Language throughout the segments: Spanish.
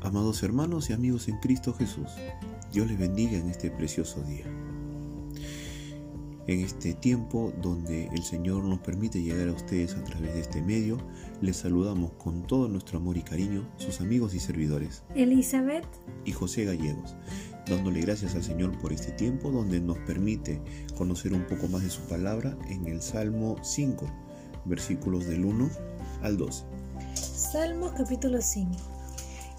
Amados hermanos y amigos en Cristo Jesús, Dios les bendiga en este precioso día. En este tiempo donde el Señor nos permite llegar a ustedes a través de este medio, les saludamos con todo nuestro amor y cariño sus amigos y servidores, Elizabeth y José Gallegos, dándole gracias al Señor por este tiempo donde nos permite conocer un poco más de su palabra en el Salmo 5, versículos del 1 al 12. Salmo capítulo 5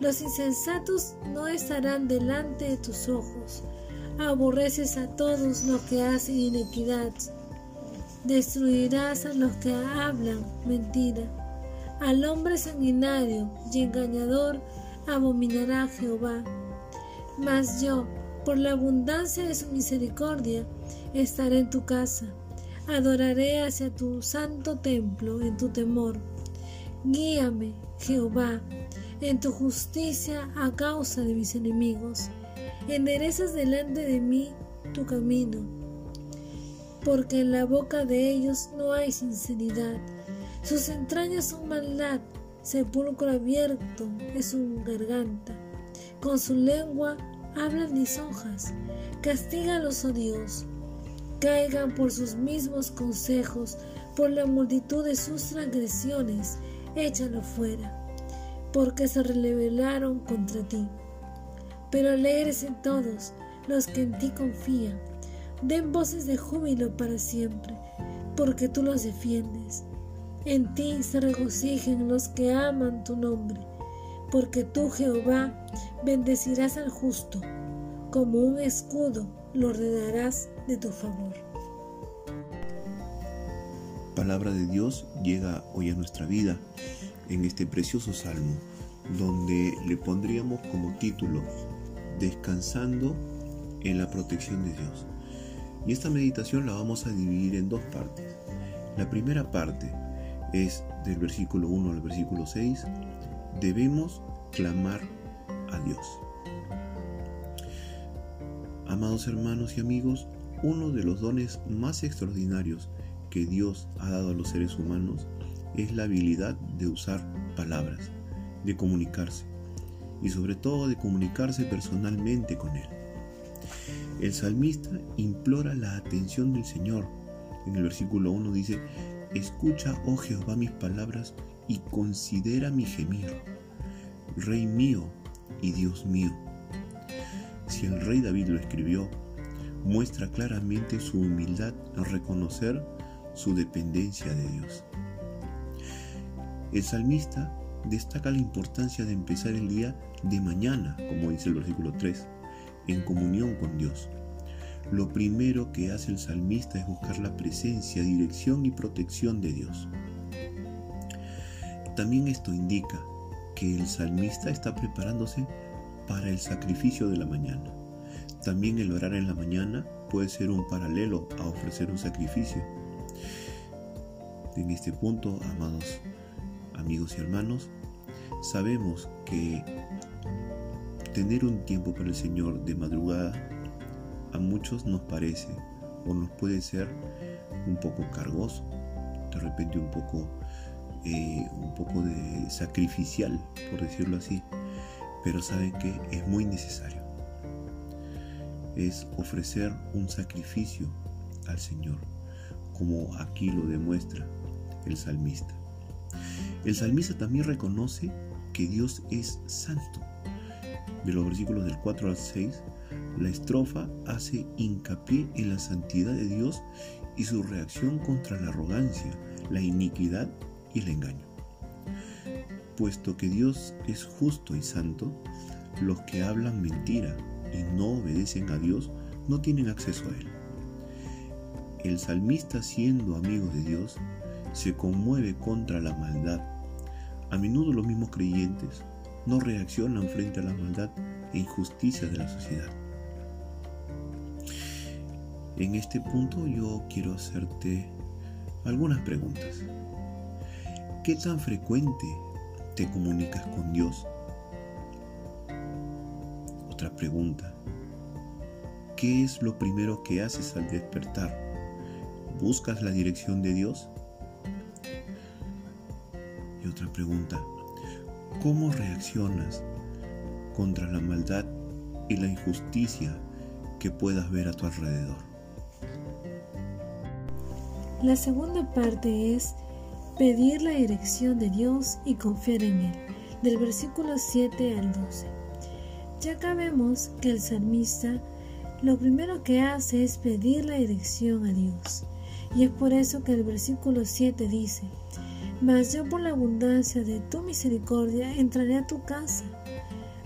Los insensatos no estarán delante de tus ojos aborreces a todos los que hacen inequidad, destruirás a los que hablan mentira. Al hombre sanguinario y engañador abominará Jehová. Mas yo, por la abundancia de su misericordia, estaré en tu casa. Adoraré hacia tu santo templo en tu temor. Guíame, Jehová, en tu justicia a causa de mis enemigos. Enderezas delante de mí tu camino, porque en la boca de ellos no hay sinceridad, sus entrañas son maldad, sepulcro abierto es su garganta, con su lengua hablan lisonjas, castígalos, oh Dios, caigan por sus mismos consejos, por la multitud de sus transgresiones, échalo fuera, porque se rebelaron contra ti pero alegres en todos los que en ti confían. Den voces de júbilo para siempre, porque tú los defiendes. En ti se regocijen los que aman tu nombre, porque tú, Jehová, bendecirás al justo, como un escudo lo rodearás de tu favor. Palabra de Dios llega hoy a nuestra vida en este precioso salmo, donde le pondríamos como título descansando en la protección de Dios. Y esta meditación la vamos a dividir en dos partes. La primera parte es del versículo 1 al versículo 6. Debemos clamar a Dios. Amados hermanos y amigos, uno de los dones más extraordinarios que Dios ha dado a los seres humanos es la habilidad de usar palabras, de comunicarse y sobre todo de comunicarse personalmente con Él. El salmista implora la atención del Señor. En el versículo 1 dice, Escucha, oh Jehová, mis palabras y considera mi gemir. Rey mío y Dios mío. Si el rey David lo escribió, muestra claramente su humildad al reconocer su dependencia de Dios. El salmista destaca la importancia de empezar el día de mañana, como dice el versículo 3, en comunión con Dios. Lo primero que hace el salmista es buscar la presencia, dirección y protección de Dios. También esto indica que el salmista está preparándose para el sacrificio de la mañana. También el orar en la mañana puede ser un paralelo a ofrecer un sacrificio. En este punto, amados amigos y hermanos, sabemos que tener un tiempo para el Señor de madrugada a muchos nos parece o nos puede ser un poco cargoso, de repente un poco, eh, un poco de sacrificial, por decirlo así, pero saben que es muy necesario. Es ofrecer un sacrificio al Señor, como aquí lo demuestra el salmista. El salmista también reconoce que Dios es santo. De los versículos del 4 al 6, la estrofa hace hincapié en la santidad de Dios y su reacción contra la arrogancia, la iniquidad y el engaño. Puesto que Dios es justo y santo, los que hablan mentira y no obedecen a Dios no tienen acceso a Él. El salmista siendo amigo de Dios se conmueve contra la maldad. A menudo los mismos creyentes no reaccionan frente a la maldad e injusticia de la sociedad. En este punto yo quiero hacerte algunas preguntas. ¿Qué tan frecuente te comunicas con Dios? Otra pregunta. ¿Qué es lo primero que haces al despertar? ¿Buscas la dirección de Dios? Pregunta. ¿Cómo reaccionas contra la maldad y la injusticia que puedas ver a tu alrededor? La segunda parte es pedir la dirección de Dios y confiar en Él, del versículo 7 al 12. Ya acá vemos que el salmista lo primero que hace es pedir la dirección a Dios. Y es por eso que el versículo 7 dice, mas yo por la abundancia de tu misericordia entraré a tu casa,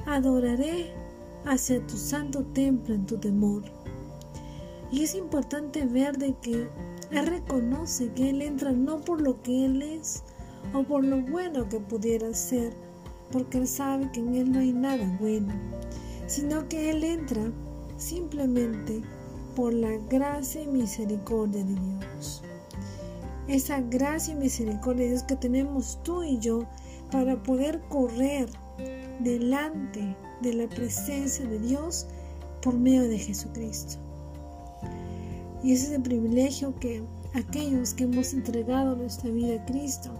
adoraré hacia tu santo templo en tu temor. Y es importante ver de que Él reconoce que Él entra no por lo que Él es o por lo bueno que pudiera ser, porque Él sabe que en Él no hay nada bueno, sino que Él entra simplemente por la gracia y misericordia de Dios esa gracia y misericordia Dios que tenemos tú y yo para poder correr delante de la presencia de Dios por medio de Jesucristo. Y ese es el privilegio que aquellos que hemos entregado nuestra vida a Cristo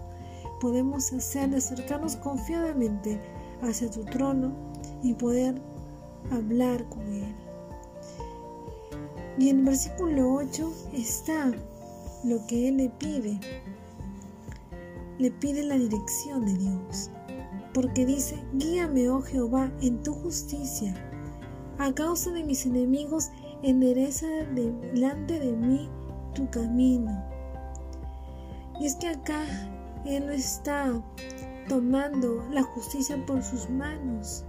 podemos hacer de acercarnos confiadamente hacia tu trono y poder hablar con Él. Y en el versículo 8 está lo que Él le pide. Le pide la dirección de Dios. Porque dice, guíame, oh Jehová, en tu justicia. A causa de mis enemigos, endereza delante de mí tu camino. Y es que acá Él no está tomando la justicia por sus manos,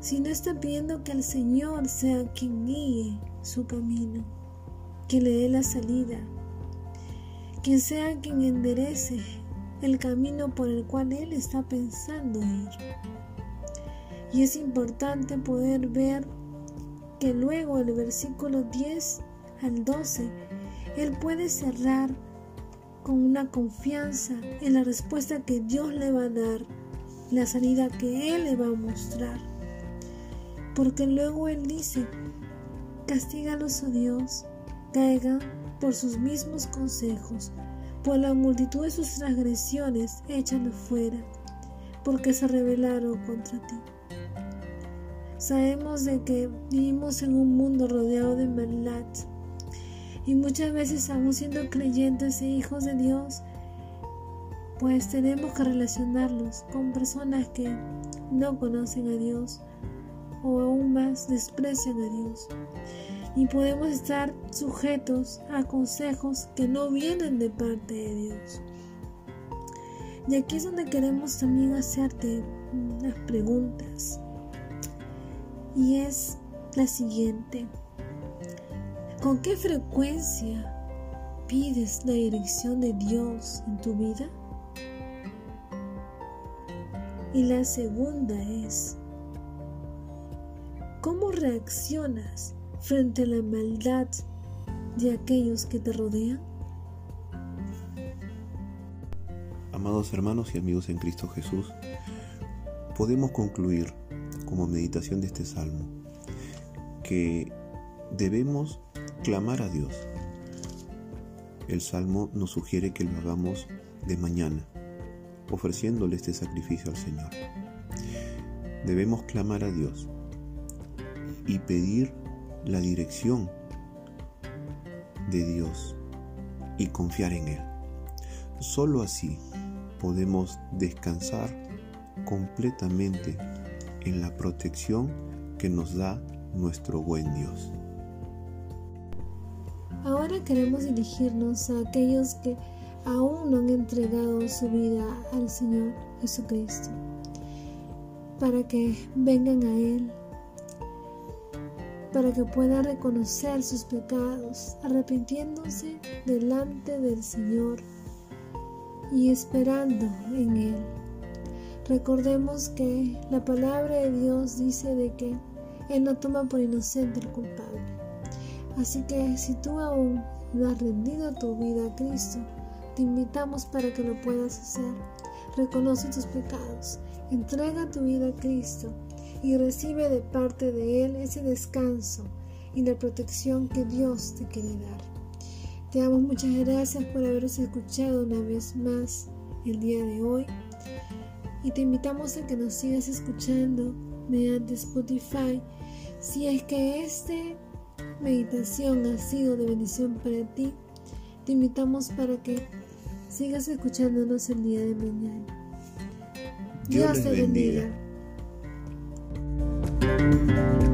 sino está pidiendo que el Señor sea quien guíe su camino, que le dé la salida, que sea quien enderece el camino por el cual Él está pensando ir. Y es importante poder ver que luego el versículo 10 al 12, Él puede cerrar con una confianza en la respuesta que Dios le va a dar, la salida que Él le va a mostrar. Porque luego Él dice, castígalos, oh Dios, caigan por sus mismos consejos, por la multitud de sus transgresiones, échalo fuera, porque se rebelaron contra ti. Sabemos de que vivimos en un mundo rodeado de maldad y muchas veces aún siendo creyentes e hijos de Dios, pues tenemos que relacionarlos con personas que no conocen a Dios o aún más desprecian a Dios y podemos estar sujetos a consejos que no vienen de parte de Dios. Y aquí es donde queremos también hacerte unas preguntas. Y es la siguiente. ¿Con qué frecuencia pides la dirección de Dios en tu vida? Y la segunda es, ¿cómo reaccionas frente a la maldad de aquellos que te rodean? Amados hermanos y amigos en Cristo Jesús, podemos concluir como meditación de este salmo que debemos clamar a Dios. El salmo nos sugiere que lo hagamos de mañana, ofreciéndole este sacrificio al Señor. Debemos clamar a Dios y pedir la dirección de Dios y confiar en Él. Solo así podemos descansar completamente en la protección que nos da nuestro buen Dios. Ahora queremos dirigirnos a aquellos que aún no han entregado su vida al Señor Jesucristo, para que vengan a Él para que pueda reconocer sus pecados, arrepintiéndose delante del Señor y esperando en Él. Recordemos que la palabra de Dios dice de que Él no toma por inocente el culpable. Así que si tú aún no has rendido tu vida a Cristo, te invitamos para que lo puedas hacer. Reconoce tus pecados, entrega tu vida a Cristo y recibe de parte de Él ese descanso y la protección que Dios te quiere dar. Te damos muchas gracias por habernos escuchado una vez más el día de hoy y te invitamos a que nos sigas escuchando mediante Spotify si es que esta meditación ha sido de bendición para ti. Te invitamos para que sigas escuchándonos el día de mañana. Dios, te bendiga. bendiga. Thank you.